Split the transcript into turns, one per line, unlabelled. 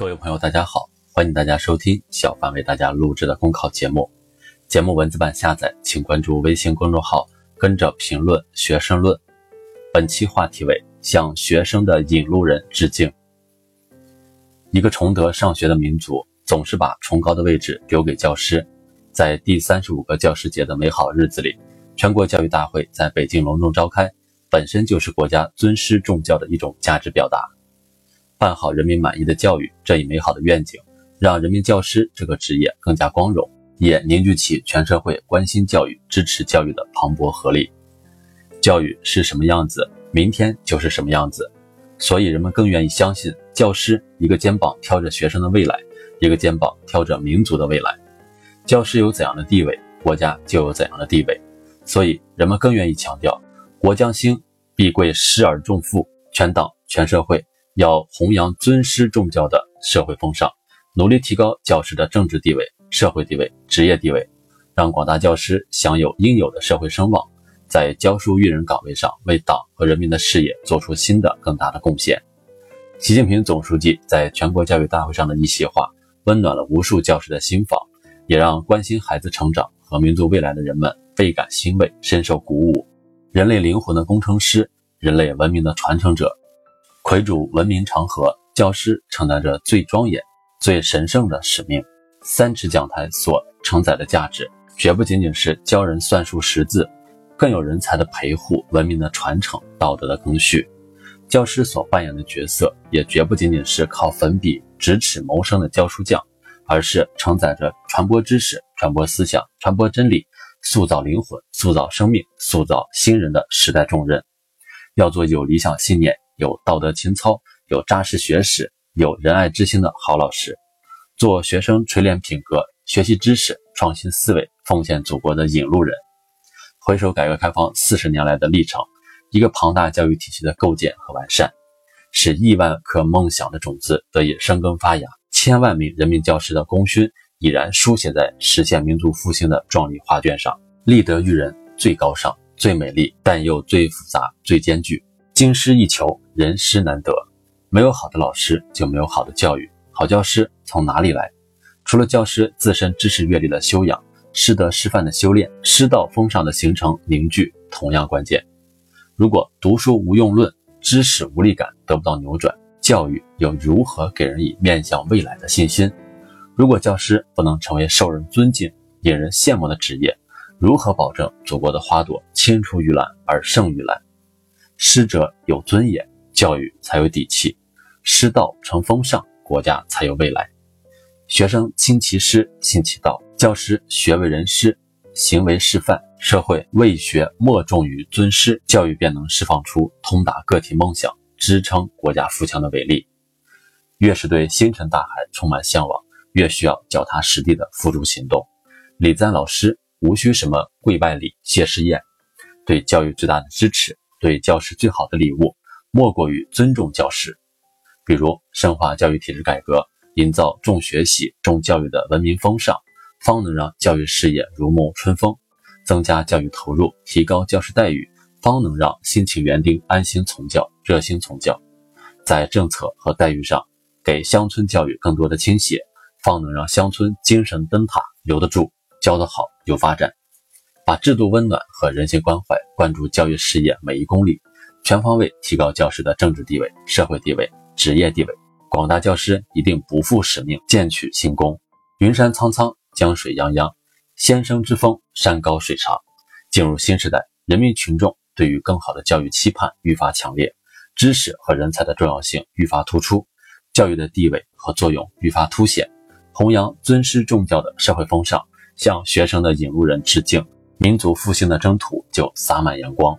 各位朋友，大家好，欢迎大家收听小范为大家录制的公考节目。节目文字版下载，请关注微信公众号，跟着评论学生论。本期话题为向学生的引路人致敬。一个崇德上学的民族，总是把崇高的位置留给教师。在第三十五个教师节的美好日子里，全国教育大会在北京隆重召开，本身就是国家尊师重教的一种价值表达。办好人民满意的教育这一美好的愿景，让人民教师这个职业更加光荣，也凝聚起全社会关心教育、支持教育的磅礴合力。教育是什么样子，明天就是什么样子，所以人们更愿意相信教师一个肩膀挑着学生的未来，一个肩膀挑着民族的未来。教师有怎样的地位，国家就有怎样的地位，所以人们更愿意强调“国将兴，必贵师而重父”，全党全社会。要弘扬尊师重教的社会风尚，努力提高教师的政治地位、社会地位、职业地位，让广大教师享有应有的社会声望，在教书育人岗位上为党和人民的事业做出新的更大的贡献。习近平总书记在全国教育大会上的一席话，温暖了无数教师的心房，也让关心孩子成长和民族未来的人们倍感欣慰，深受鼓舞。人类灵魂的工程师，人类文明的传承者。魁主文明长河，教师承担着最庄严、最神圣的使命。三尺讲台所承载的价值，绝不仅仅是教人算术识字，更有人才的陪护、文明的传承、道德的更续。教师所扮演的角色，也绝不仅仅是靠粉笔、直尺谋生的教书匠，而是承载着传播知识、传播思想、传播真理、塑造灵魂、塑造生命、塑造新人的时代重任。要做有理想信念。有道德情操、有扎实学识、有仁爱之心的好老师，做学生锤炼品格、学习知识、创新思维、奉献祖国的引路人。回首改革开放四十年来的历程，一个庞大教育体系的构建和完善，使亿万颗梦想的种子得以生根发芽，千万名人民教师的功勋已然书写在实现民族复兴的壮丽画卷上。立德育人最高尚、最美丽，但又最复杂、最艰巨。经师一求，人师难得。没有好的老师，就没有好的教育。好教师从哪里来？除了教师自身知识阅历的修养，师德师范的修炼，师道风尚的形成凝聚同样关键。如果读书无用论，知识无力感得不到扭转，教育又如何给人以面向未来的信心？如果教师不能成为受人尊敬、引人羡慕的职业，如何保证祖国的花朵青出于蓝而胜于蓝？师者有尊严，教育才有底气；师道成风尚，国家才有未来。学生亲其师，信其道；教师学为人师，行为示范。社会为学莫重于尊师，教育便能释放出通达个体梦想、支撑国家富强的伟力。越是对星辰大海充满向往，越需要脚踏实地的付诸行动。礼赞老师，无需什么跪拜礼、谢师宴，对教育最大的支持。对教师最好的礼物，莫过于尊重教师。比如深化教育体制改革，营造重学习、重教育的文明风尚，方能让教育事业如沐春风；增加教育投入，提高教师待遇，方能让辛勤园丁安心从教、热心从教。在政策和待遇上，给乡村教育更多的倾斜，方能让乡村精神灯塔留得住、教得好、有发展。把制度温暖和人性关怀灌注教育事业每一公里，全方位提高教师的政治地位、社会地位、职业地位，广大教师一定不负使命，建取新功。云山苍苍，江水泱泱，先生之风，山高水长。进入新时代，人民群众对于更好的教育期盼愈发强烈，知识和人才的重要性愈发突出，教育的地位和作用愈发凸显。弘扬尊师重教的社会风尚，向学生的引路人致敬。民族复兴的征途就洒满阳光。